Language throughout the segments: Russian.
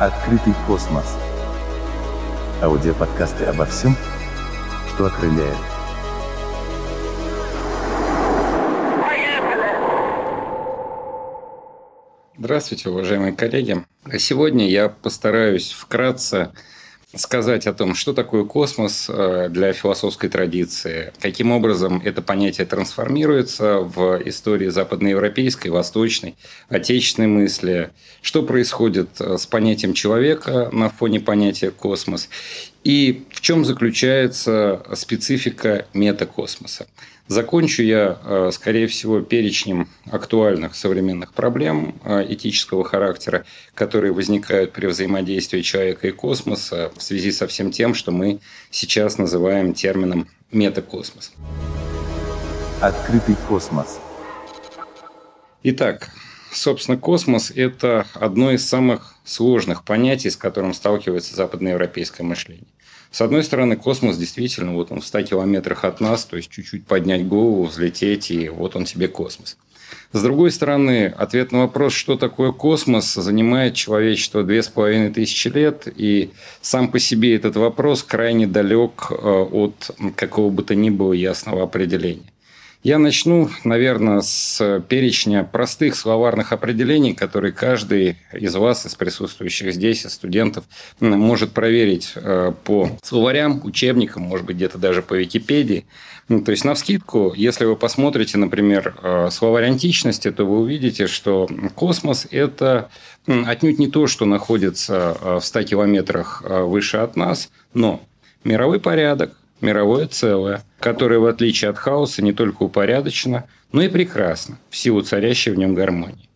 Открытый космос. Аудиоподкасты обо всем, что окрыляет. Здравствуйте, уважаемые коллеги. Сегодня я постараюсь вкратце сказать о том, что такое космос э, для философской традиции, каким образом это понятие трансформируется в истории западноевропейской, восточной, отечественной мысли, что происходит э, с понятием человека на фоне понятия космос и в чем заключается специфика метакосмоса. Закончу я, э, скорее всего, перечнем актуальных современных проблем э, этического характера, которые возникают при взаимодействии человека и космоса в связи со всем тем, что мы сейчас называем термином метакосмос. Открытый космос. Итак, собственно, космос – это одно из самых сложных понятий, с которым сталкивается западноевропейское мышление. С одной стороны, космос действительно, вот он в 100 километрах от нас, то есть чуть-чуть поднять голову, взлететь, и вот он тебе космос. С другой стороны, ответ на вопрос, что такое космос, занимает человечество две с половиной тысячи лет, и сам по себе этот вопрос крайне далек э, от какого бы то ни было ясного определения. Я начну, наверное, с перечня простых словарных определений, которые каждый из вас, из присутствующих здесь, из студентов, может проверить э, по словарям, учебникам, может быть, где-то даже по Википедии. Ну, то есть, на вскидку, если вы посмотрите, например, э, словарь античности, то вы увидите, что космос – это отнюдь не то, что находится э, в 100 километрах выше от нас, но мировой порядок, мировое целое, которое, в отличие от хаоса, не только упорядочено, но и прекрасно, в силу царящей в нем гармонии.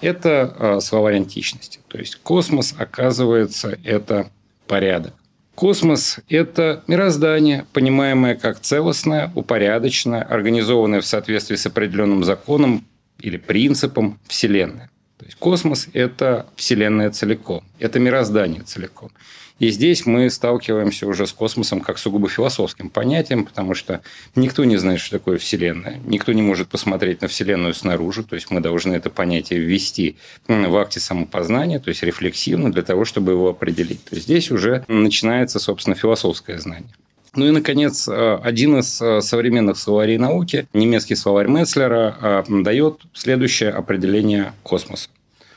Это а, словарь античности. То есть космос, оказывается, это порядок. Космос – это мироздание, понимаемое как целостное, упорядоченное, организованное в соответствии с определенным законом или принципом Вселенной. То есть космос – это Вселенная целиком, это мироздание целиком. И здесь мы сталкиваемся уже с космосом как сугубо философским понятием, потому что никто не знает, что такое Вселенная. Никто не может посмотреть на Вселенную снаружи. То есть мы должны это понятие ввести в акте самопознания, то есть рефлексивно, для того, чтобы его определить. То есть здесь уже начинается, собственно, философское знание. Ну и, наконец, один из современных словарей науки, немецкий словарь Мецлера, дает следующее определение космоса.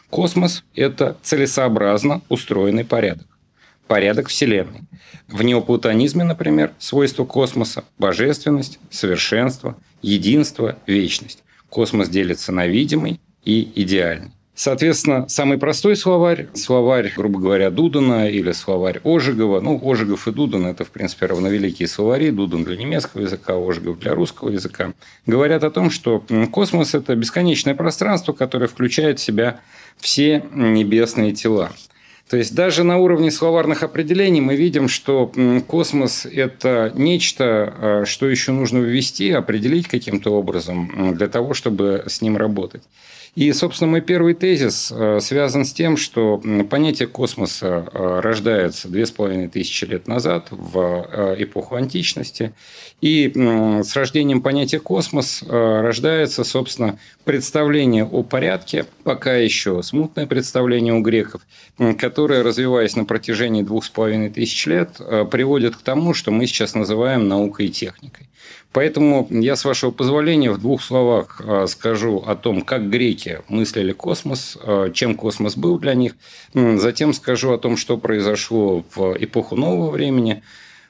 Космос – это целесообразно устроенный порядок порядок Вселенной. В неоплатонизме, например, свойства космоса – божественность, совершенство, единство, вечность. Космос делится на видимый и идеальный. Соответственно, самый простой словарь – словарь, грубо говоря, Дудана или словарь Ожегова. Ну, Ожегов и Дуден – это, в принципе, равновеликие словари. Дуден для немецкого языка, Ожегов для русского языка. Говорят о том, что космос – это бесконечное пространство, которое включает в себя все небесные тела. То есть даже на уровне словарных определений мы видим, что космос – это нечто, а, что еще нужно ввести, определить каким-то образом для того, чтобы с ним работать. И, собственно, мой первый тезис э, связан с тем, что понятие космоса э, рождается две с половиной тысячи лет назад, в э, эпоху античности. И с рождением понятия космос рождается, собственно, представление о порядке, пока еще смутное представление у греков, которое, развиваясь на протяжении двух с половиной тысяч лет, приводит к тому, что мы сейчас называем наукой и техникой. Поэтому я, с вашего позволения, в двух словах а, скажу о том, как греки мыслили космос, а, чем космос был для них. Затем скажу о том, что произошло в эпоху нового времени,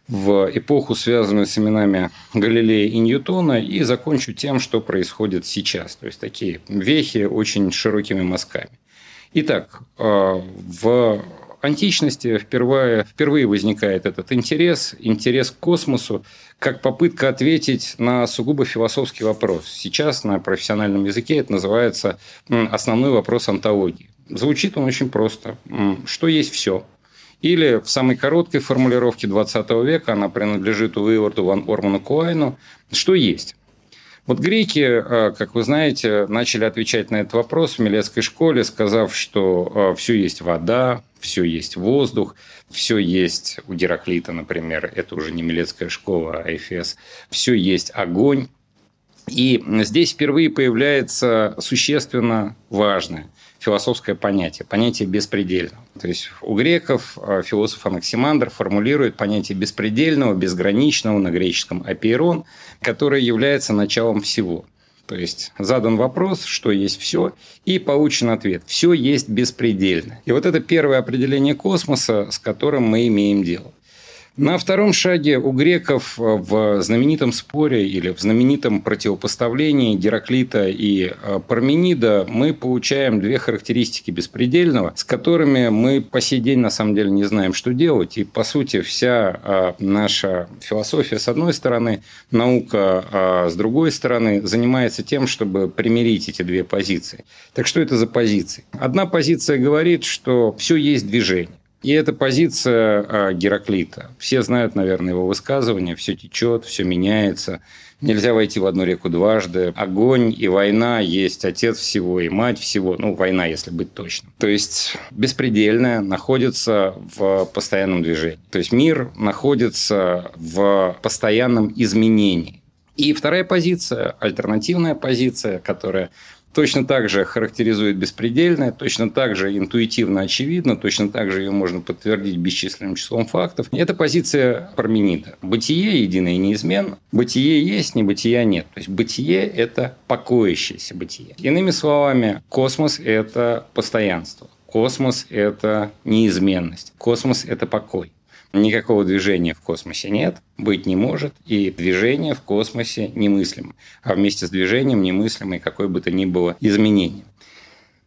в эпоху, связанную с именами Галилея и Ньютона, и закончу тем, что происходит сейчас. То есть такие вехи очень широкими мазками. Итак, а, в античности впервые, впервые возникает этот интерес, интерес к космосу, как попытка ответить на сугубо философский вопрос. Сейчас на профессиональном языке это называется основной вопрос антологии. Звучит он очень просто. Что есть все? Или в самой короткой формулировке 20 века, она принадлежит Уиварду ван Орману Куайну, что есть? Вот греки, э, как вы знаете, начали отвечать на этот вопрос в Милецкой школе, сказав, что э, все есть вода, все есть воздух, все есть у Гераклита, например, это уже не Милецкая школа, а Эфес, все есть огонь. И здесь впервые появляется существенно важное. философское понятие, понятие беспредельного. То есть у греков э, философ Анаксимандр формулирует понятие беспредельного, безграничного на греческом апейрон, которое является началом всего. То есть задан вопрос, что есть все, и получен ответ. Все есть беспредельно. И вот это первое определение космоса, с которым мы имеем дело. На втором шаге у греков э, в знаменитом споре или в знаменитом противопоставлении Гераклита и э, Парменида мы получаем две характеристики беспредельного, с которыми мы по сей день на самом деле не знаем, что делать. И, по сути, вся э, наша философия, с одной стороны, наука, с другой стороны, занимается тем, чтобы примирить эти две позиции. Так что это за позиции? Одна позиция говорит, что все есть движение. И это позиция а, Гераклита. Все знают, наверное, его высказывание. Все течет, все меняется. Нельзя войти в одну реку дважды. Огонь и война есть отец всего и мать всего. Ну, война, если быть точным. То есть, беспредельное находится в постоянном движении. То есть, мир находится в постоянном изменении. И вторая позиция, альтернативная позиция, которая точно так же характеризует беспредельное, точно так же интуитивно очевидно, точно так же ее можно подтвердить бесчисленным числом фактов. Это позиция Парменида. Бытие единое и неизменно. Бытие есть, небытия нет. То есть бытие – это покоящееся бытие. Иными словами, космос – это постоянство. Космос – это неизменность. Космос – это покой. Никакого движения в космосе нет, быть не может, и движение в космосе немыслимо. А вместе с движением немыслимо и какое бы то ни было изменение.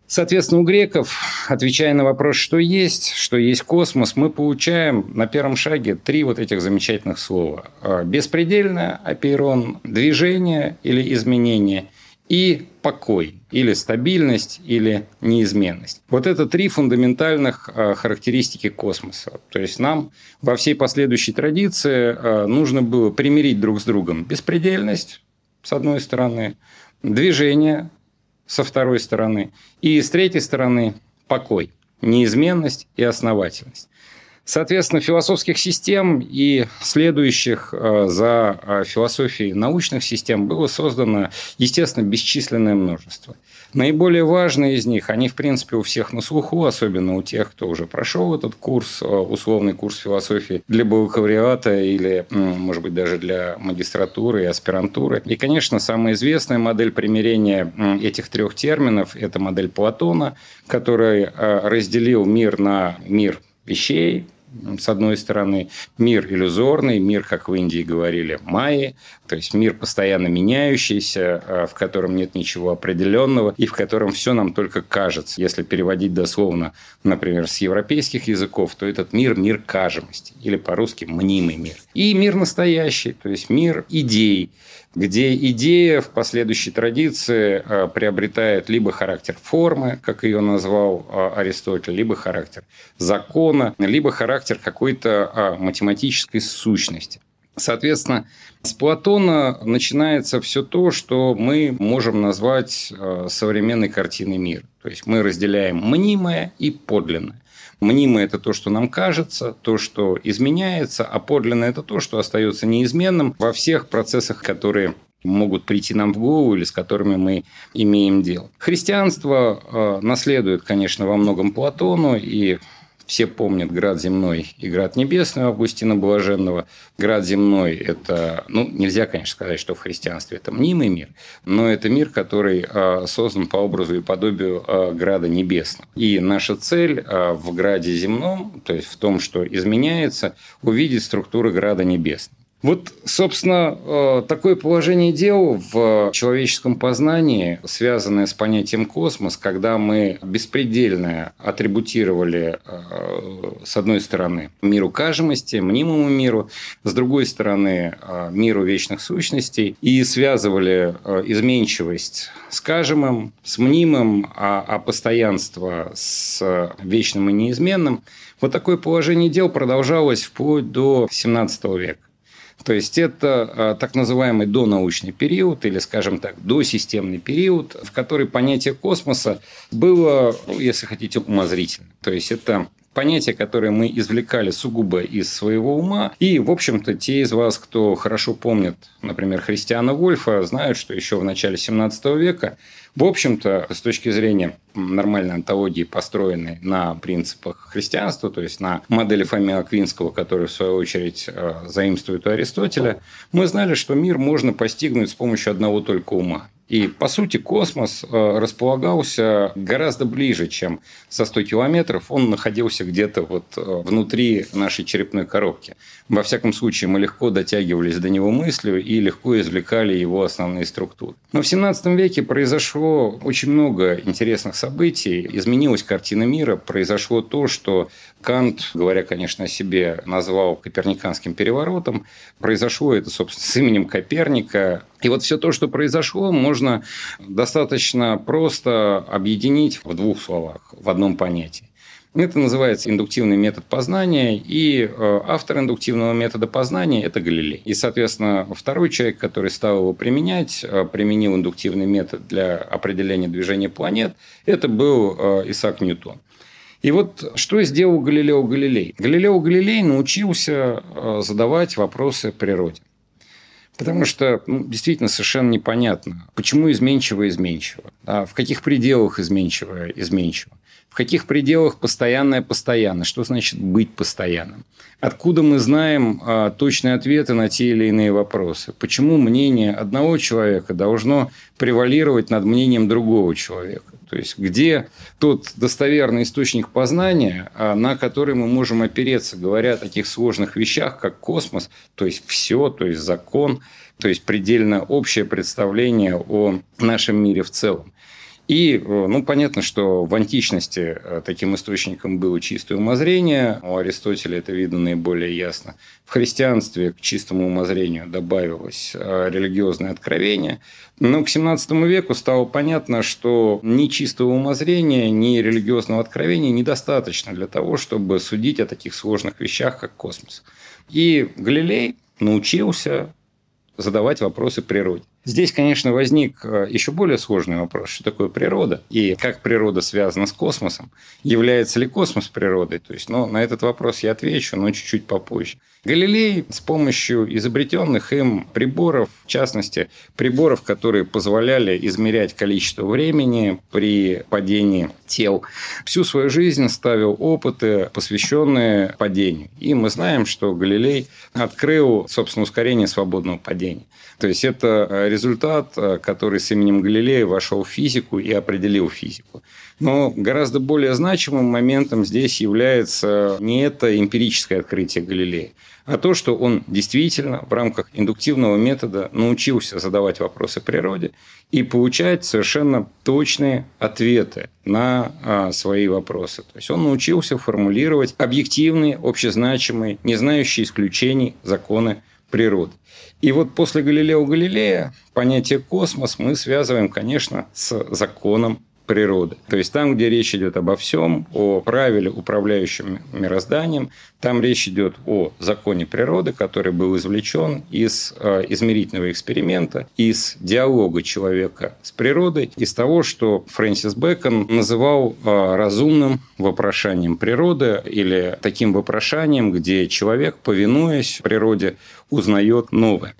Соответственно, у греков, отвечая на вопрос, что есть, что есть космос, мы получаем на первом шаге три вот этих замечательных слова. Беспредельное, апейрон, движение или изменение – и покой, или стабильность, или неизменность. Вот это три фундаментальных а, характеристики космоса. То есть нам во всей последующей традиции а, нужно было примирить друг с другом беспредельность, с одной стороны, движение со второй стороны, и с третьей стороны покой, неизменность и основательность. Соответственно, философских систем и следующих э, за э, философией научных систем было создано, естественно, бесчисленное множество. Наиболее важные из них, они, в принципе, у всех на слуху, особенно у тех, кто уже прошел этот курс, э, условный курс философии для бакалавриата или, может быть, даже для магистратуры и аспирантуры. И, конечно, самая известная модель примирения этих трех терминов – это модель Платона, который разделил мир на мир вещей, с одной стороны, мир иллюзорный, мир, как в Индии говорили, майи, то есть мир постоянно меняющийся, а, в котором нет ничего определенного и в котором все нам только кажется. Если переводить дословно, например, с европейских языков, то этот мир – мир кажемости, или по-русски «мнимый мир». И мир настоящий, то есть мир идей, где идея в последующей традиции а, приобретает либо характер формы, как ее назвал а, Аристотель, либо характер закона, либо характер какой-то а, математической сущности. Соответственно, с Платона начинается все то, что мы можем назвать современной картиной мира. То есть мы разделяем мнимое и подлинное. Мнимое – это то, что нам кажется, то, что изменяется, а подлинное – это то, что остается неизменным во всех процессах, которые могут прийти нам в голову или с которыми мы имеем дело. Христианство э, наследует, конечно, во многом Платону, и все помнят град земной и град небесный Августина Блаженного. Град земной – это, ну, нельзя, конечно, сказать, что в христианстве это мнимый мир, но это мир, который а, создан по образу и подобию а, града небесного. И наша цель а, в граде земном, то есть в том, что изменяется, увидеть структуры града небесного. Вот, собственно, э, такое положение дел в человеческом познании, связанное с понятием космос, когда мы беспредельно атрибутировали, э, с одной стороны, миру кажемости, мнимому миру, с другой стороны, э, миру вечных сущностей, и связывали изменчивость с кажемым, с мнимым, а, а постоянство с вечным и неизменным. Вот такое положение дел продолжалось вплоть до XVII века. То есть это а, так называемый донаучный период или, скажем так, досистемный период, в который понятие космоса было, ну, если хотите, умозрительным. То есть это понятия, которые мы извлекали сугубо из своего ума. И, в общем-то, те из вас, кто хорошо помнит, например, Христиана Вольфа, знают, что еще в начале 17 века в общем-то, с точки зрения нормальной антологии, построенной на принципах христианства, то есть на модели Фомия Аквинского, который, в свою очередь, э, заимствует у Аристотеля, мы знали, что мир можно постигнуть с помощью одного только ума. И, по сути, космос э, располагался гораздо ближе, чем со 100 километров. Он находился где-то вот э, внутри нашей черепной коробки. Во всяком случае, мы легко дотягивались до него мыслью и легко извлекали его основные структуры. Но в 17 веке произошло очень много интересных событий. Изменилась картина мира. Произошло то, что Кант, говоря, конечно, о себе, назвал коперниканским переворотом. Произошло это, собственно, с именем Коперника. И вот все то, что произошло, можно достаточно просто объединить в двух словах, в одном понятии. Это называется индуктивный метод познания, и э, автор индуктивного метода познания – это Галилей. И, соответственно, второй человек, который стал его применять, э, применил индуктивный метод для определения движения планет, это был э, Исаак Ньютон. И вот что сделал Галилео Галилей? Галилео Галилей научился задавать вопросы природе. Потому что ну, действительно совершенно непонятно, почему изменчиво изменчиво, да, в каких пределах изменчиво изменчиво, в каких пределах постоянное постоянно, что значит быть постоянным. Откуда мы знаем а, точные ответы на те или иные вопросы? Почему мнение одного человека должно превалировать над мнением другого человека? То есть, где тот достоверный источник познания, а, на который мы можем опереться, говоря о таких сложных вещах, как космос, то есть все, то есть закон, то есть предельно общее представление о нашем мире в целом. И, э, ну, понятно, что в античности э, таким источником было чистое умозрение. У Аристотеля это видно наиболее ясно. В христианстве к чистому умозрению добавилось э, религиозное откровение. Но к XVII веку стало понятно, что ни чистого умозрения, ни религиозного откровения недостаточно для того, чтобы судить о таких сложных вещах, как космос. И Галилей научился задавать вопросы природе. Здесь, конечно, возник э, еще более сложный вопрос, что такое природа и как природа связана с космосом. Является ли космос природой? То есть, ну, на этот вопрос я отвечу, но чуть-чуть попозже. Галилей с помощью изобретенных им приборов, в частности, приборов, которые позволяли измерять количество времени при падении тел, всю свою жизнь ставил опыты, посвященные падению. И мы знаем, что Галилей открыл, собственно, ускорение свободного падения. То есть это э, результат, э, который с именем Галилея вошел в физику и определил физику. Но гораздо более значимым моментом здесь является не это эмпирическое открытие Галилея, а то, что он действительно в рамках индуктивного метода научился задавать вопросы природе и получать совершенно точные ответы на а, свои вопросы. То есть он научился формулировать объективные, общезначимые, не знающие исключений законы природы. И вот после Галилео Галилея понятие космос мы связываем, конечно, с законом природы. То есть там, где речь идет обо всем, о правиле, управляющем мирозданием, там речь идет о законе природы, который был извлечен из э, измерительного эксперимента, из диалога человека с природой, из того, что Фрэнсис Бэкон называл э, разумным вопрошанием природы или таким вопрошанием, где человек, повинуясь природе, узнает новое.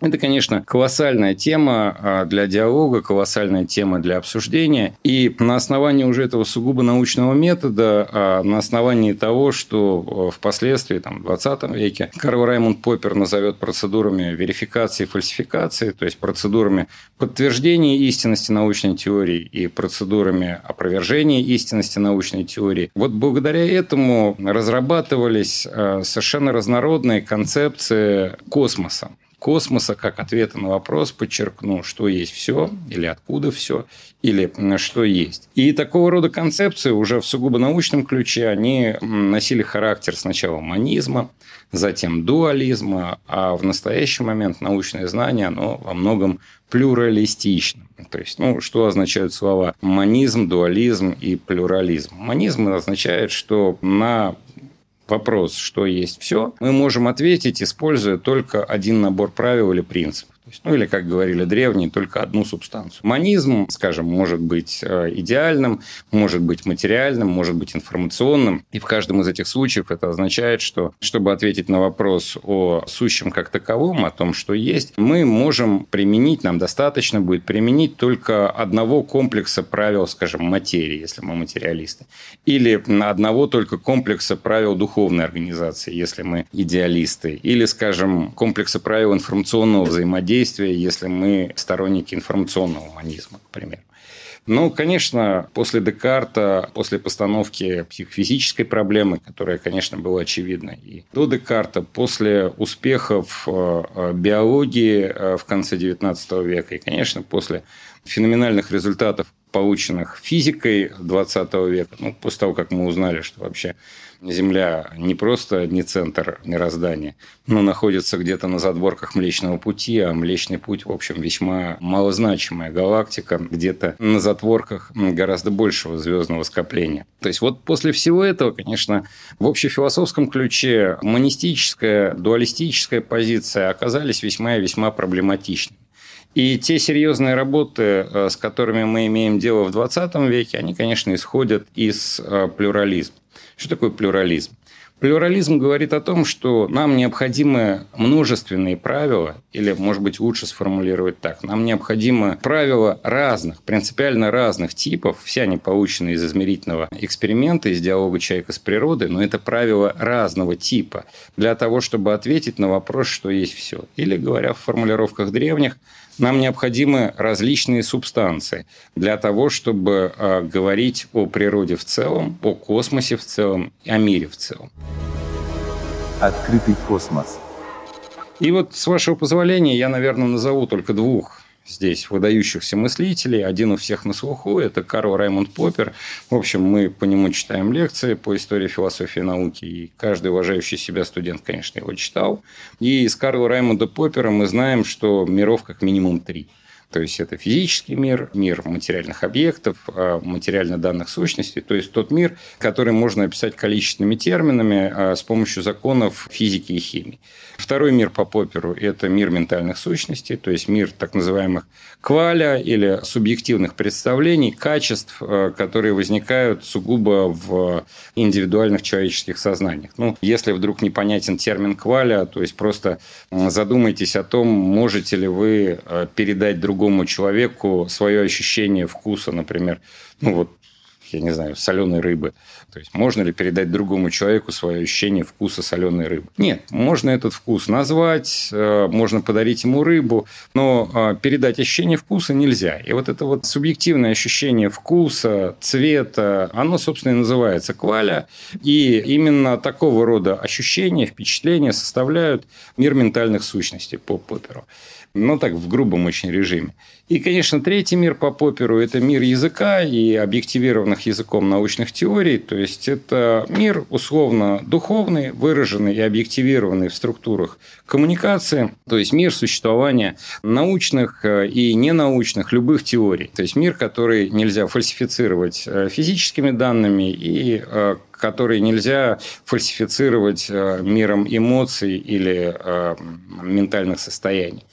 Это, конечно, колоссальная тема а, для диалога, колоссальная тема для обсуждения. И на основании уже этого сугубо научного метода, а, на основании того, что а, впоследствии, там, в 20 веке, Карл Раймонд Поппер назовет процедурами верификации и фальсификации, то есть процедурами подтверждения истинности научной теории и процедурами опровержения истинности научной теории. Вот благодаря этому разрабатывались совершенно разнородные концепции космоса космоса как ответа на вопрос, подчеркну, что есть все, или откуда все, или что есть. И такого рода концепции уже в сугубо научном ключе, они носили характер сначала монизма, затем дуализма, а в настоящий момент научное знание, оно во многом плюралистично. То есть, ну, что означают слова монизм, дуализм и плюрализм? Монизм означает, что на вопрос, что есть все, мы можем ответить, используя только один набор правил или принципов. Ну или, как говорили древние, только одну субстанцию. Монизм, скажем, может быть э, идеальным, может быть материальным, может быть информационным. И в каждом из этих случаев это означает, что чтобы ответить на вопрос о сущем как таковом, о том, что есть, мы можем применить, нам достаточно будет применить только одного комплекса правил, скажем, материи, если мы материалисты. Или одного только комплекса правил духовной организации, если мы идеалисты. Или, скажем, комплекса правил информационного взаимодействия, если мы сторонники информационного гуманизма, к примеру. Ну, конечно, после Декарта, после постановки психофизической проблемы, которая, конечно, была очевидна и до Декарта, после успехов э, биологии э, в конце XIX века и, конечно, после феноменальных результатов, полученных физикой XX века, ну, после того, как мы узнали, что вообще Земля не просто не центр мироздания, но находится где-то на задворках Млечного Пути, а Млечный Путь, в общем, весьма малозначимая галактика, где-то на затворках гораздо большего звездного скопления. То есть вот после всего этого, конечно, в общефилософском ключе монистическая, дуалистическая позиция оказались весьма и весьма проблематичными. И те серьезные работы, э, с которыми мы имеем дело в 20 веке, они, конечно, исходят из э, плюрализма. Что такое плюрализм? Плюрализм говорит о том, что нам необходимы множественные правила, или, может быть, лучше сформулировать так, нам необходимы правила разных, принципиально разных типов, все они получены из измерительного эксперимента, из диалога человека с природой, но это правила разного типа для того, чтобы ответить на вопрос, что есть все. Или, говоря в формулировках древних, нам необходимы различные субстанции для того, чтобы э, говорить о природе в целом, о космосе в целом, о мире в целом. Открытый космос. И вот, с вашего позволения, я, наверное, назову только двух здесь выдающихся мыслителей. Один у всех на слуху – это Карл Раймонд Поппер. В общем, мы по нему читаем лекции по истории философии и науки, и каждый уважающий себя студент, конечно, его читал. И из Карла Раймонда Поппера мы знаем, что миров как минимум три – то есть это физический мир, мир материальных объектов, а, материально данных сущностей, то есть тот мир, который можно описать количественными терминами а, с помощью законов физики и химии. Второй мир по Попперу – это мир ментальных сущностей, то есть мир так называемых кваля или субъективных представлений, качеств, а, которые возникают сугубо в индивидуальных человеческих сознаниях. Ну, если вдруг непонятен термин кваля, то есть просто задумайтесь о том, можете ли вы передать другому другому человеку свое ощущение вкуса, например, ну вот я не знаю, соленой рыбы. То есть можно ли передать другому человеку свое ощущение вкуса соленой рыбы? Нет, можно этот вкус назвать, э, можно подарить ему рыбу, но э, передать ощущение вкуса нельзя. И вот это вот субъективное ощущение вкуса, цвета, оно, собственно, и называется кваля. И именно такого рода ощущения, впечатления составляют мир ментальных сущностей по Попперу ну так, в грубом очень режиме. И, конечно, третий мир по Попперу – это мир языка и объективированных языком научных теорий. То есть, это мир условно духовный, выраженный и объективированный в структурах коммуникации. То есть, мир существования научных э, и ненаучных любых теорий. То есть, мир, который нельзя фальсифицировать э, физическими данными и э, который нельзя фальсифицировать миром эмоций или ментальных состояний.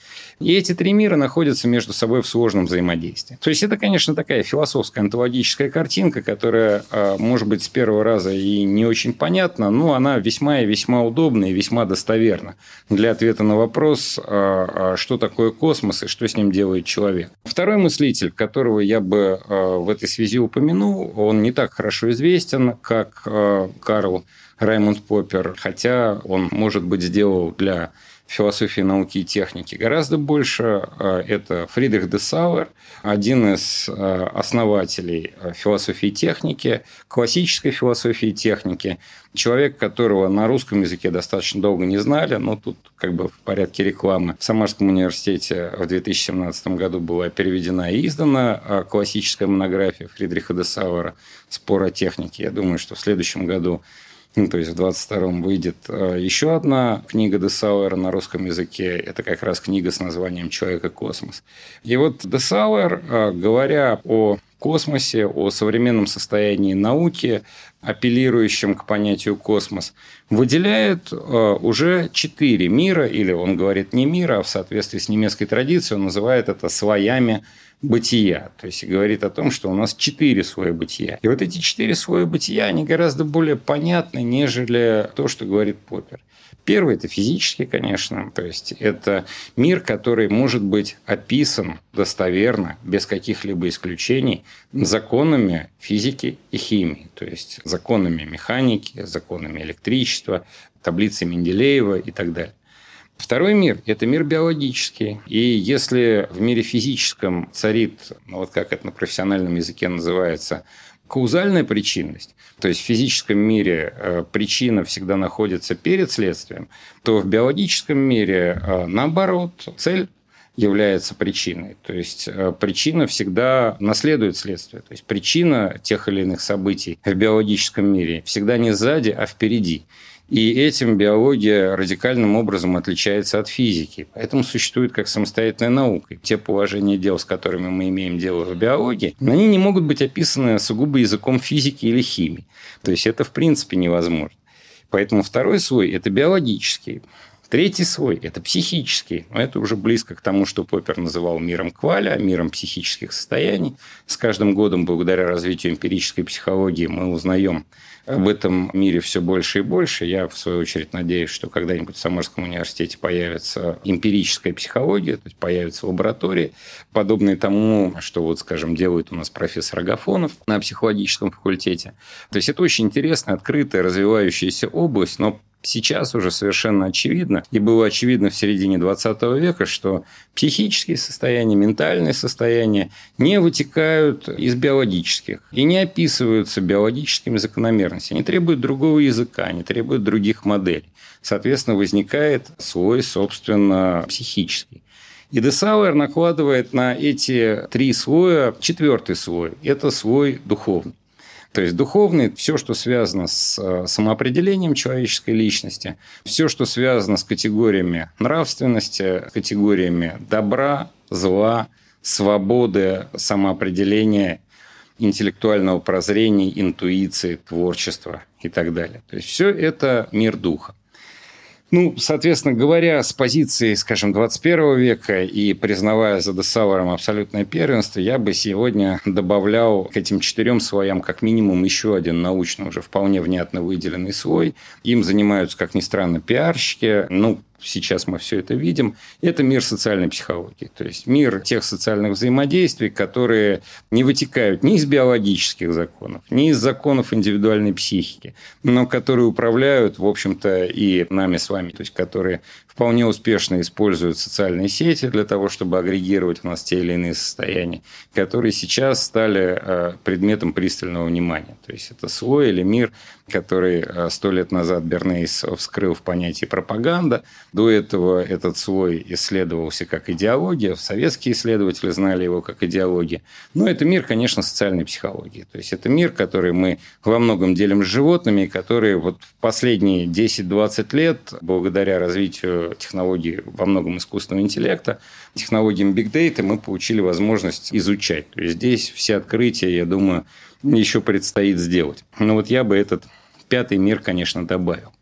И эти три мира находятся между собой в сложном взаимодействии. То есть это, конечно, такая философская онтологическая картинка, которая, а, может быть, с первого раза и не очень понятна, но она весьма и весьма удобна и весьма достоверна для ответа на вопрос, а, а, что такое космос и что с ним делает человек. Второй мыслитель, которого я бы в этой связи упомянул, он не так хорошо известен, как Карл Раймонд Поппер, хотя он, может быть, сделал для философии науки и техники. Гораздо больше э, это Фридрих де Сауэр, один из э, основателей э, философии техники, классической философии техники, человек, которого на русском языке достаточно долго не знали, но тут как бы в порядке рекламы в Самарском университете в 2017 году была переведена и издана классическая монография Фридриха де Сауэра «Спор о технике». Я думаю, что в следующем году Ну, то есть в 22-м выйдет э, еще одна книга Десауэра на русском языке. Это как раз книга с названием «Человек и космос». И вот Десауэр, э, говоря о космосе, о современном состоянии науки, апеллирующем к понятию космос, выделяет э, уже четыре мира, или он говорит не мира, а в соответствии с немецкой традицией он называет это слоями бытия. То есть говорит о том, что у нас четыре слоя бытия. И вот эти четыре слоя бытия, они гораздо более понятны, нежели то, что говорит Поппер. Первый – это физический, конечно. То есть это мир, который может быть описан достоверно, без каких-либо исключений, законами физики и химии. То есть законами механики, законами электричества, таблицей Менделеева и так далее. Второй мир – это мир биологический. И если в мире физическом царит, ну вот как это на профессиональном языке называется, каузальная причинность, то есть в физическом мире э, причина всегда находится перед следствием, то в биологическом мире э, наоборот, цель является причиной. То есть э, причина всегда наследует следствие. То есть причина тех или иных событий в биологическом мире всегда не сзади, а впереди. И этим биология радикальным образом отличается от физики. Поэтому существует как самостоятельная наука. И те положения дел, с которыми мы имеем дело в биологии, они не могут быть описаны сугубо языком физики или химии. То есть это в принципе невозможно. Поэтому второй слой – это биологический. Третий слой – это психический. Это уже близко к тому, что Поппер называл миром кваля, миром психических состояний. С каждым годом, благодаря развитию эмпирической психологии, мы узнаем в этом мире все больше и больше. Я, в свою очередь, надеюсь, что когда-нибудь в Самарском университете появится эмпирическая психология, то есть появятся лаборатории, подобные тому, что, вот, скажем, делает у нас профессор Агафонов на психологическом факультете. То есть это очень интересная, открытая, развивающаяся область, но Сейчас уже совершенно очевидно, и было очевидно в середине 20 века, что психические состояния, ментальные состояния не вытекают из биологических и не описываются биологическими закономерностями. Они требуют другого языка, они требуют других моделей. Соответственно, возникает свой, собственно, психический. И Десауэр накладывает на эти три слоя четвертый слой. Это слой духовный. То есть духовный – все, что связано с э, самоопределением человеческой личности, все, что связано с категориями нравственности, категориями добра, зла, свободы, самоопределения, интеллектуального прозрения, интуиции, творчества и так далее. То есть все это мир духа. Ну, соответственно говоря, с позиции, скажем, 21 века и признавая за Десауэром абсолютное первенство, я бы сегодня добавлял к этим четырем слоям как минимум еще один научно уже вполне внятно выделенный слой. Им занимаются, как ни странно, пиарщики. Ну, сейчас мы все это видим, это мир социальной психологии. То есть мир тех социальных взаимодействий, которые не вытекают ни из биологических законов, ни из законов индивидуальной психики, но которые управляют, в общем-то, и нами с вами, то есть которые вполне успешно используют социальные сети для того, чтобы агрегировать у нас те или иные состояния, которые сейчас стали э, предметом пристального внимания. То есть это слой или мир, который э, сто лет назад Бернейс вскрыл в понятии пропаганда. До этого этот слой исследовался как идеология. Советские исследователи знали его как идеология. Но это мир, конечно, социальной психологии. То есть это мир, который мы во многом делим с животными, который вот в последние 10-20 лет, благодаря развитию технологии во многом искусственного интеллекта, технологиям Big Data мы получили возможность изучать. То есть здесь все открытия, я думаю, еще предстоит сделать. Но вот я бы этот пятый мир, конечно, добавил.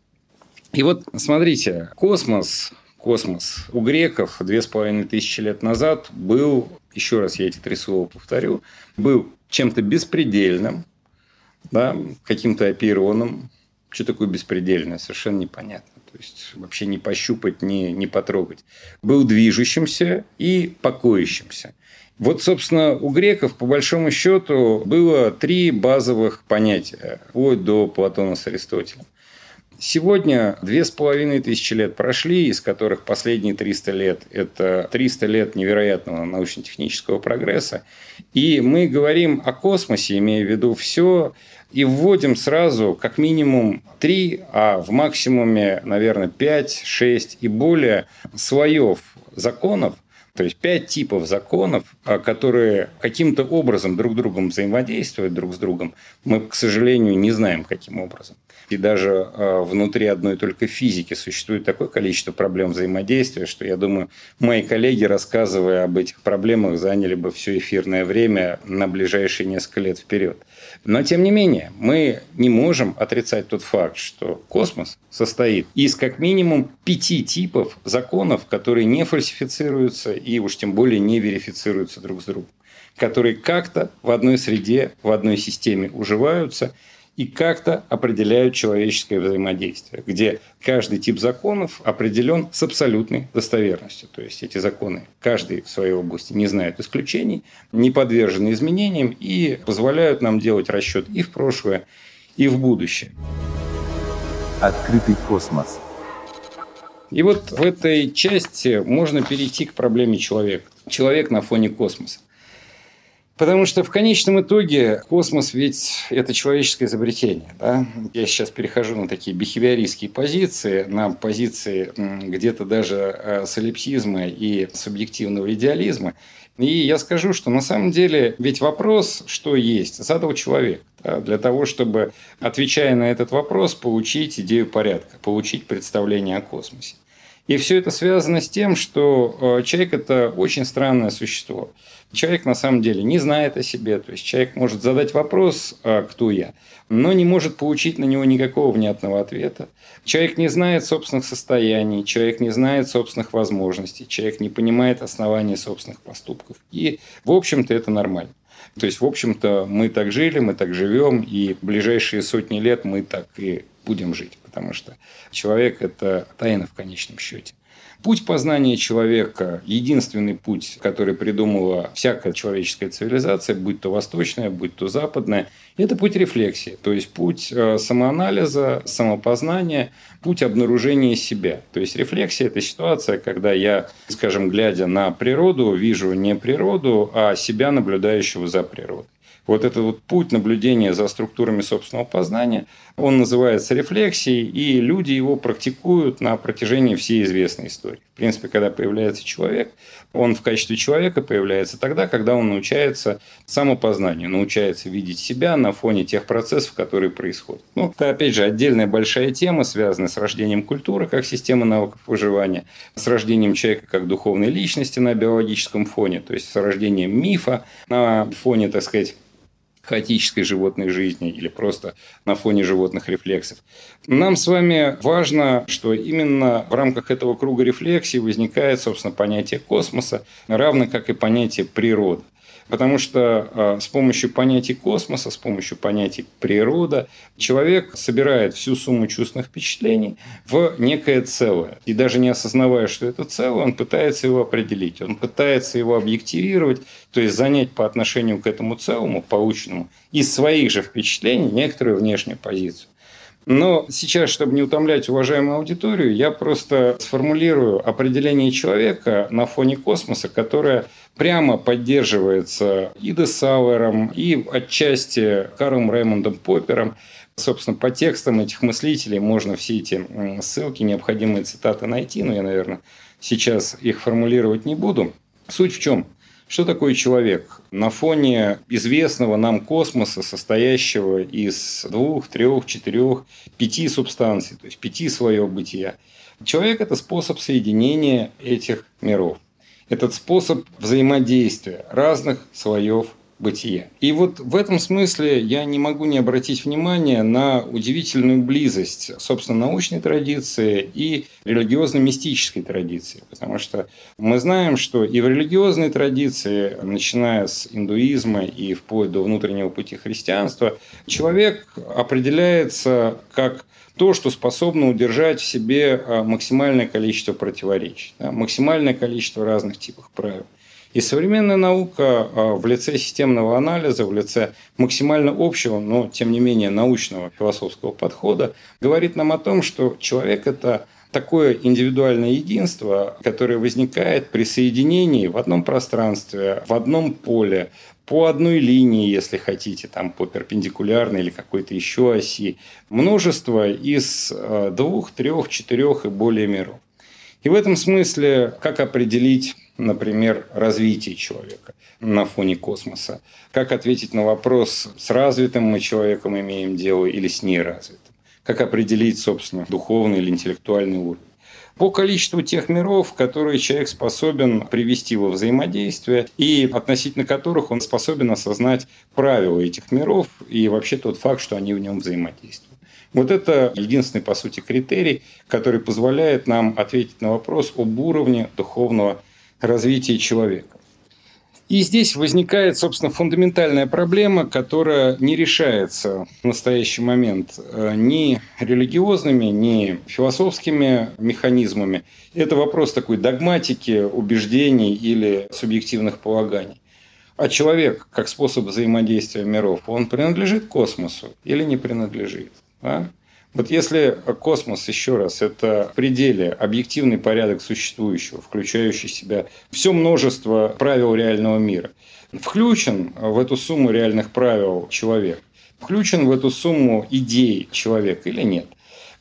И вот смотрите, космос, космос у греков две с половиной тысячи лет назад был, еще раз я эти три слова повторю, был чем-то беспредельным, да, каким-то опероном. Что такое беспредельное, совершенно непонятно то есть вообще не пощупать, не, не потрогать, был движущимся и покоящимся. Вот, собственно, у греков, по большому счету, было три базовых понятия, вплоть до Платона с Аристотелем. Сегодня две с половиной тысячи лет прошли, из которых последние 300 лет – это 300 лет невероятного научно-технического прогресса. И мы говорим о космосе, имея в виду все, и вводим сразу как минимум 3, а в максимуме, наверное, 5, 6 и более слоев законов, То есть пять типов законов, а, которые каким-то образом друг с другом взаимодействуют друг с другом. Мы, к сожалению, не знаем, каким образом. И даже а, внутри одной только физики существует такое количество проблем взаимодействия, что я думаю, мои коллеги, рассказывая об этих проблемах, заняли бы все эфирное время на ближайшие несколько лет вперед. Но, тем не менее, мы не можем отрицать тот факт, что космос состоит из как минимум пяти типов законов, которые не фальсифицируются и уж тем более не верифицируются друг с другом, которые как-то в одной среде, в одной системе уживаются – и как-то определяют человеческое взаимодействие, где каждый тип законов определен с абсолютной достоверностью. То есть эти законы каждый в своей области не знают исключений, не подвержены изменениям и позволяют нам делать расчет и в прошлое, и в будущее. Открытый космос. И вот в этой части можно перейти к проблеме человека. Человек на фоне космоса. Потому что в конечном итоге космос ведь это человеческое изобретение. Да? Я сейчас перехожу на такие бихевиористские позиции, на позиции где-то даже э, солипсизма и субъективного идеализма. И я скажу, что на самом деле ведь вопрос, что есть, задал человек. Да, для того, чтобы, отвечая на этот вопрос, получить идею порядка, получить представление о космосе. И все это связано с тем, что э, человек – это очень странное существо. Человек на самом деле не знает о себе, то есть человек может задать вопрос «А «кто я?», но не может получить на него никакого внятного ответа. Человек не знает собственных состояний, человек не знает собственных возможностей, человек не понимает основания собственных поступков. И, в общем-то, это нормально. То есть, в общем-то, мы так жили, мы так живем, и ближайшие сотни лет мы так и будем жить потому что человек – это тайна в конечном счете. Путь познания человека – единственный путь, который придумала всякая человеческая цивилизация, будь то восточная, будь то западная, это путь рефлексии, то есть путь э, самоанализа, самопознания, путь обнаружения себя. То есть рефлексия – это ситуация, когда я, скажем, глядя на природу, вижу не природу, а себя, наблюдающего за природой. Вот этот вот путь наблюдения за структурами собственного познания, он называется рефлексией, и люди его практикуют на протяжении всей известной истории. В принципе, когда появляется человек, он в качестве человека появляется тогда, когда он научается самопознанию, научается видеть себя на фоне тех процессов, которые происходят. Ну, это, опять же, отдельная большая тема, связанная с рождением культуры как системы навыков выживания, с рождением человека как духовной личности на биологическом фоне, то есть с рождением мифа на фоне, так сказать, хаотической животной жизни или просто на фоне животных рефлексов. Нам с вами важно, что именно в рамках этого круга рефлексии возникает, собственно, понятие космоса, равно как и понятие природы. Потому что а, с помощью понятий космоса, с помощью понятий природа, человек собирает всю сумму чувственных впечатлений в некое целое. И даже не осознавая, что это целое, он пытается его определить, он пытается его объективировать, то есть занять по отношению к этому целому, полученному, из своих же впечатлений некоторую внешнюю позицию. Но сейчас, чтобы не утомлять уважаемую аудиторию, я просто сформулирую определение человека на фоне космоса, которое прямо поддерживается и Десауэром, и отчасти Карлом Реймондом Поппером. Собственно, по текстам этих мыслителей можно все эти ссылки, необходимые цитаты найти, но я, наверное, сейчас их формулировать не буду. Суть в чем? Что такое человек? На фоне известного нам космоса, состоящего из двух, трех, четырех, пяти субстанций, то есть пяти своего бытия. Человек – это способ соединения этих миров. Этот способ взаимодействия разных слоев бытия. И вот в этом смысле я не могу не обратить внимание на удивительную близость, собственно, научной традиции и религиозно-мистической традиции. Потому что мы знаем, что и в религиозной традиции, начиная с индуизма и вплоть до внутреннего пути христианства, человек определяется как то, что способно удержать в себе а, максимальное количество противоречий, да, максимальное количество разных типов правил. И современная наука а, в лице системного анализа, в лице максимально общего, но тем не менее научного философского подхода говорит нам о том, что человек – это такое индивидуальное единство, которое возникает при соединении в одном пространстве, в одном поле, по одной линии, если хотите, там по перпендикулярной или какой-то еще оси, множество из а, двух, трех, четырех и более миров. И в этом смысле, как определить например, развитие человека на фоне космоса? Как ответить на вопрос, с развитым мы человеком имеем дело или с неразвитым? Как определить, собственно, духовный или интеллектуальный уровень? По количеству тех миров, которые человек способен привести во взаимодействие и относительно которых он способен осознать правила этих миров и вообще тот факт, что они в нем взаимодействуют. Вот это единственный, по сути, критерий, который позволяет нам ответить на вопрос об уровне духовного развития человека. И здесь возникает, собственно, фундаментальная проблема, которая не решается в настоящий момент э, ни религиозными, ни философскими механизмами. Это вопрос такой догматики, убеждений или субъективных полаганий. А человек, как способ взаимодействия миров, он принадлежит космосу или не принадлежит? А? Вот если космос, еще раз, это в пределе объективный порядок существующего, включающий в себя все множество правил реального мира, включен в эту сумму реальных правил человек, включен в эту сумму идей человека или нет –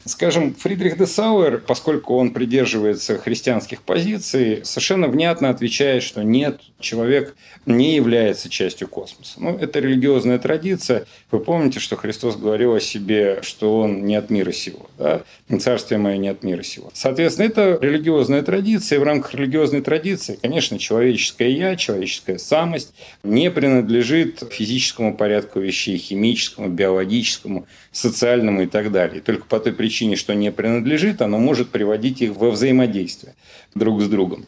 Скажем, Фридрих де Сауэр, поскольку он придерживается христианских позиций, совершенно внятно отвечает, что нет, человек не является частью космоса. Ну, это религиозная традиция. Вы помните, что Христос говорил о себе, что он не от мира сего. Да? Царствие мое не от мира сего. Соответственно, это религиозная традиция. И в рамках религиозной традиции, конечно, человеческое «я», человеческая самость не принадлежит физическому порядку вещей, химическому, биологическому, социальному и так далее. Только по той причине, причине, что не принадлежит, оно может приводить их во взаимодействие друг с другом.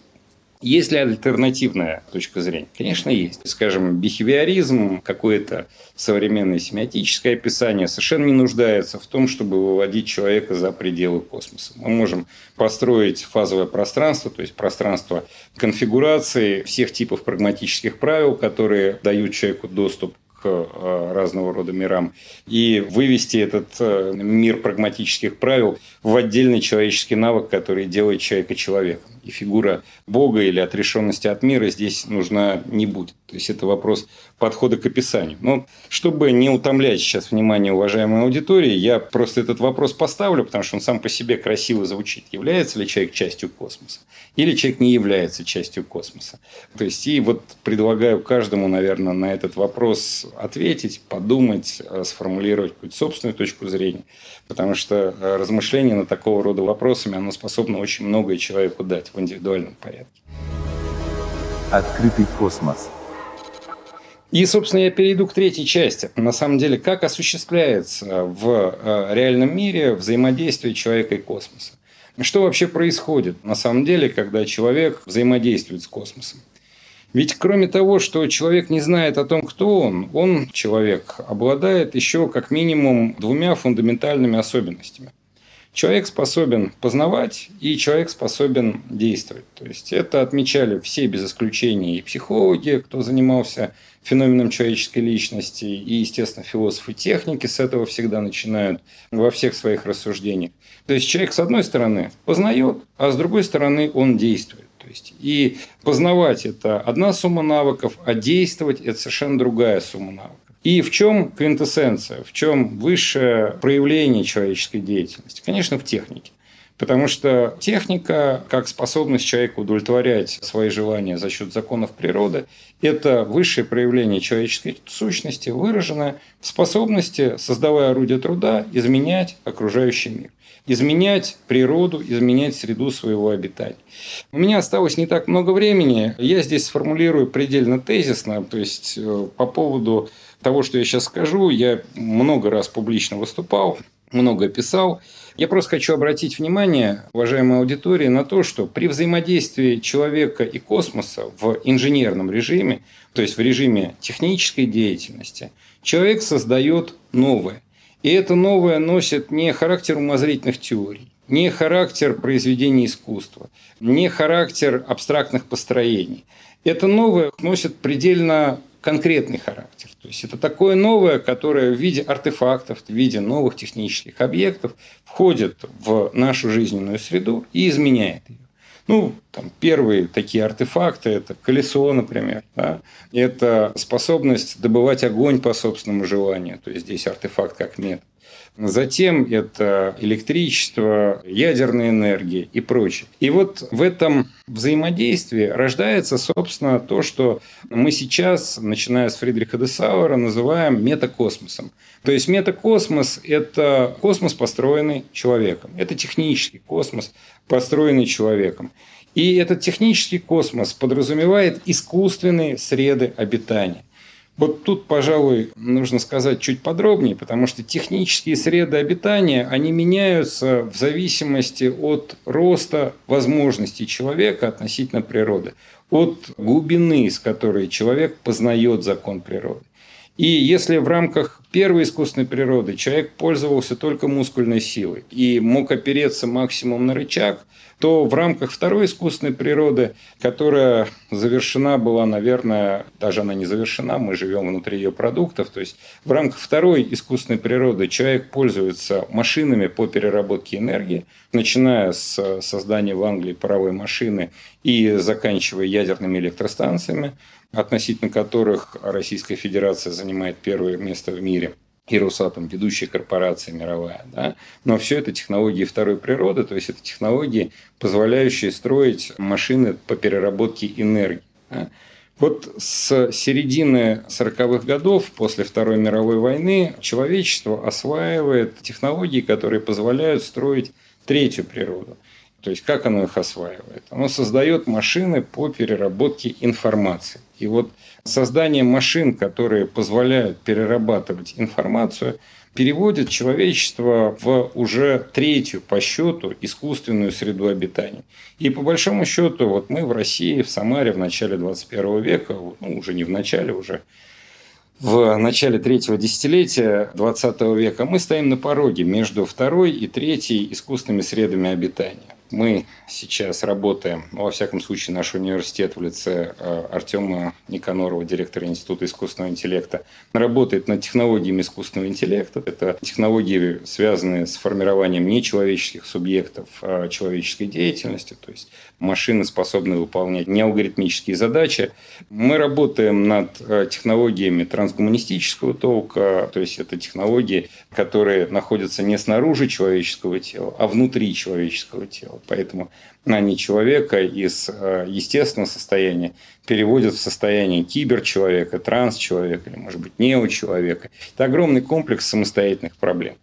Есть ли альтернативная точка зрения? Конечно, есть. Скажем, бихевиоризм, какое-то современное семиотическое описание совершенно не нуждается в том, чтобы выводить человека за пределы космоса. Мы можем построить фазовое пространство, то есть пространство конфигурации всех типов прагматических правил, которые дают человеку доступ э, разного рода мирам и вывести этот э, мир прагматических правил в отдельный человеческий навык, который делает человека человеком. И фигура Бога или отрешенности от мира здесь нужна не будет. То есть это вопрос подхода к описанию. Но чтобы не утомлять сейчас внимание уважаемой аудитории, я просто этот вопрос поставлю, потому что он сам по себе красиво звучит. Является ли человек частью космоса? Или человек не является частью космоса? То есть, и вот предлагаю каждому, наверное, на этот вопрос ответить, подумать, э, сформулировать какую-то собственную точку зрения. Потому что э, размышление на такого рода вопросами, оно способно очень многое человеку дать в индивидуальном порядке. Открытый космос. И, собственно, я перейду к третьей части. На самом деле, как осуществляется в э, реальном мире взаимодействие человека и космоса. Что вообще происходит на самом деле, когда человек взаимодействует с космосом? Ведь кроме того, что человек не знает о том, кто он, он, человек, обладает еще как минимум двумя фундаментальными особенностями. Человек способен познавать, и человек способен действовать. То есть это отмечали все без исключения и психологи, кто занимался феноменом человеческой личности, и, естественно, философы техники с этого всегда начинают во всех своих рассуждениях. То есть человек, с одной стороны, познает, а с другой стороны, он действует. То есть, и познавать – это одна сумма навыков, а действовать – это совершенно другая сумма навыков. И в чем квинтэссенция, в чем высшее проявление человеческой деятельности? Конечно, в технике. Потому что техника, как способность человека удовлетворять свои желания за счет законов природы, это высшее проявление человеческой сущности, выраженное в способности, создавая орудие труда, изменять окружающий мир изменять природу, изменять среду своего обитания. У меня осталось не так много времени. Я здесь сформулирую предельно тезисно, то есть э, по поводу того, что я сейчас скажу, я много раз публично выступал, много писал. Я просто хочу обратить внимание, уважаемой аудитории, на то, что при взаимодействии человека и космоса в инженерном режиме, то есть в режиме технической деятельности, человек создает новое. И это новое носит не характер умозрительных теорий, не характер произведения искусства, не характер абстрактных построений. Это новое носит предельно конкретный характер. То есть это такое новое, которое в виде артефактов, в виде новых технических объектов входит в нашу жизненную среду и изменяет ее. Ну, там, первые такие артефакты – это колесо, например. Да? Это способность добывать огонь по собственному желанию. То есть здесь артефакт как метод. Затем это электричество, ядерная энергия и прочее. И вот в этом взаимодействии рождается, собственно, то, что мы сейчас, начиная с Фридриха де Сауэра, называем метакосмосом. То есть метакосмос – это космос, построенный человеком. Это технический космос, построенный человеком. И этот технический космос подразумевает искусственные среды обитания. Вот тут, пожалуй, нужно сказать чуть подробнее, потому что технические среды обитания, они меняются в зависимости от роста возможностей человека относительно природы, от глубины, с которой человек познает закон природы. И если в рамках первой искусственной природы человек пользовался только мускульной силой и мог опереться максимум на рычаг, то в рамках второй искусственной природы, которая завершена была, наверное, даже она не завершена, мы живем внутри ее продуктов, то есть в рамках второй искусственной природы человек пользуется машинами по переработке энергии, начиная с создания в Англии паровой машины и заканчивая ядерными электростанциями относительно которых Российская Федерация занимает первое место в мире и Росатом, ведущая корпорация мировая. Да? Но все это технологии второй природы, то есть это технологии, позволяющие строить машины по переработке энергии. Да? Вот с середины 40-х годов, после Второй мировой войны, человечество осваивает технологии, которые позволяют строить третью природу. То есть как оно их осваивает? Оно создает машины по переработке информации. И вот создание машин, которые позволяют перерабатывать информацию, переводит человечество в уже третью по счету искусственную среду обитания. И по большому счету, вот мы в России, в Самаре в начале 21 века, ну, уже не в начале, уже в начале третьего десятилетия 20 века, мы стоим на пороге между второй и третьей искусственными средами обитания. Мы сейчас работаем, ну, во всяком случае, наш университет в лице э, Артема Никанорова, директора Института искусственного интеллекта, работает над технологиями искусственного интеллекта. Это технологии, связанные с формированием нечеловеческих субъектов а человеческой деятельности, то есть машины способны выполнять неалгоритмические задачи. Мы работаем над э, технологиями трансгуманистического толка, то есть это технологии, которые находятся не снаружи человеческого тела, а внутри человеческого тела. Поэтому они человека из э, естественного состояния переводят в состояние киберчеловека, трансчеловека или, может быть, неочеловека. Это огромный комплекс самостоятельных проблем.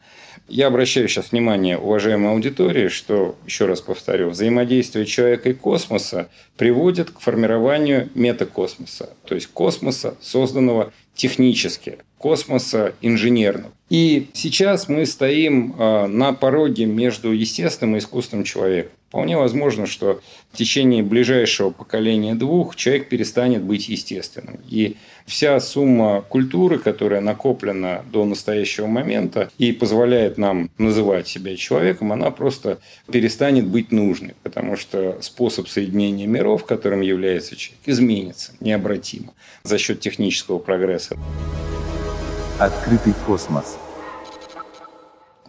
Я обращаю сейчас внимание уважаемой аудитории, что, еще раз повторю, взаимодействие человека и космоса приводит к формированию метакосмоса, то есть космоса, созданного технически, космоса инженерного. И сейчас мы стоим а, на пороге между естественным и искусственным человеком. Вполне возможно, что в течение ближайшего поколения двух человек перестанет быть естественным. И вся сумма культуры, которая накоплена до настоящего момента и позволяет нам называть себя человеком, она просто перестанет быть нужной, потому что способ соединения миров, которым является человек, изменится необратимо за счет технического прогресса. Открытый космос.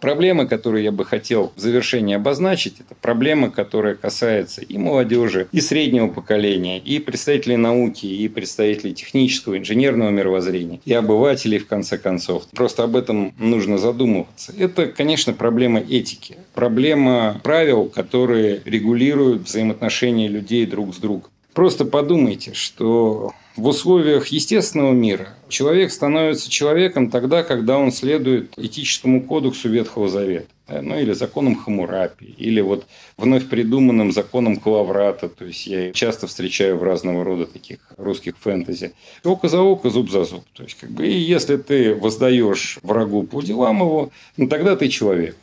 Проблемы, которые я бы хотел в завершении обозначить, это проблема, которая касается и молодежи, и среднего поколения, и представителей науки, и представителей технического, инженерного мировоззрения, и обывателей, в конце концов. Просто об этом нужно задумываться. Это, конечно, проблема этики, проблема правил, которые регулируют взаимоотношения людей друг с другом. Просто подумайте, что в условиях естественного мира человек становится человеком тогда, когда он следует этическому кодексу Ветхого Завета. Ну, или законам Хамурапи, или вот вновь придуманным законам Калаврата. То есть, я часто встречаю в разного рода таких русских фэнтези. Око за око, зуб за зуб. То есть, как бы, и если ты воздаешь врагу по делам его, ну, тогда ты человек.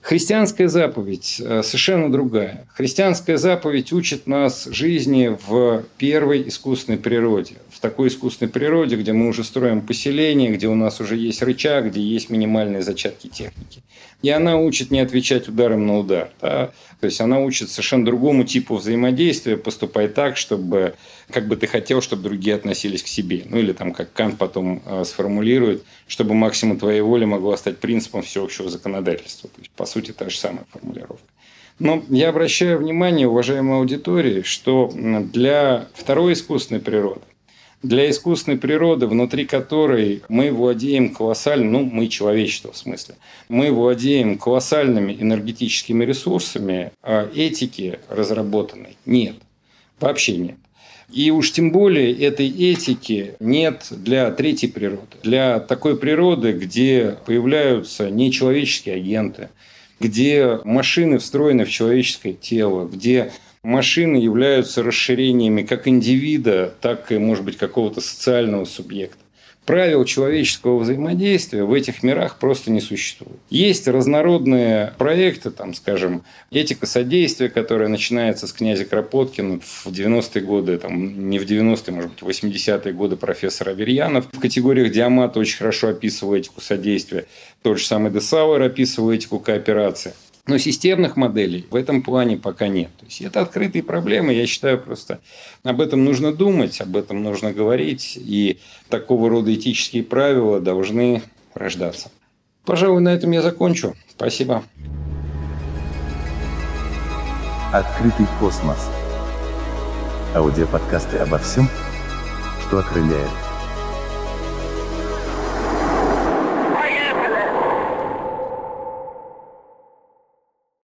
Христианская заповедь э, совершенно другая. Христианская заповедь учит нас жизни в первой искусственной природе. В такой искусственной природе, где мы уже строим поселение, где у нас уже есть рычаг, где есть минимальные зачатки техники. И она учит не отвечать ударом на удар. Да? То есть она учит совершенно другому типу взаимодействия, поступай так, чтобы как бы ты хотел, чтобы другие относились к себе. Ну или там, как Кант потом э, сформулирует, чтобы максимум твоей воли могла стать принципом всеобщего законодательства. То есть, по сути, та же самая формулировка. Но я обращаю внимание, уважаемой аудитории, что для второй искусственной природы, для искусственной природы, внутри которой мы владеем колоссальным, ну, мы человечество в смысле, мы владеем колоссальными энергетическими ресурсами, а этики разработанной нет. Вообще нет. И уж тем более этой этики нет для третьей природы. Для такой природы, где появляются нечеловеческие агенты, где машины встроены в человеческое тело, где машины являются расширениями как индивида, так и, может быть, какого-то социального субъекта правил человеческого взаимодействия в этих мирах просто не существует. Есть разнородные проекты, там, скажем, этика содействия, которая начинается с князя Кропоткина в 90-е годы, там, не в 90-е, может быть, в 80-е годы профессор Аверьянов. В категориях Диамата очень хорошо описывал этику содействия. Тот же самый Десауэр описывал этику кооперации. Но системных моделей в этом плане пока нет. То есть это открытые проблемы. Я считаю, просто об этом нужно думать, об этом нужно говорить. И такого рода этические правила должны рождаться. Пожалуй, на этом я закончу. Спасибо. Открытый космос. Аудиоподкасты обо всем, что окрыляет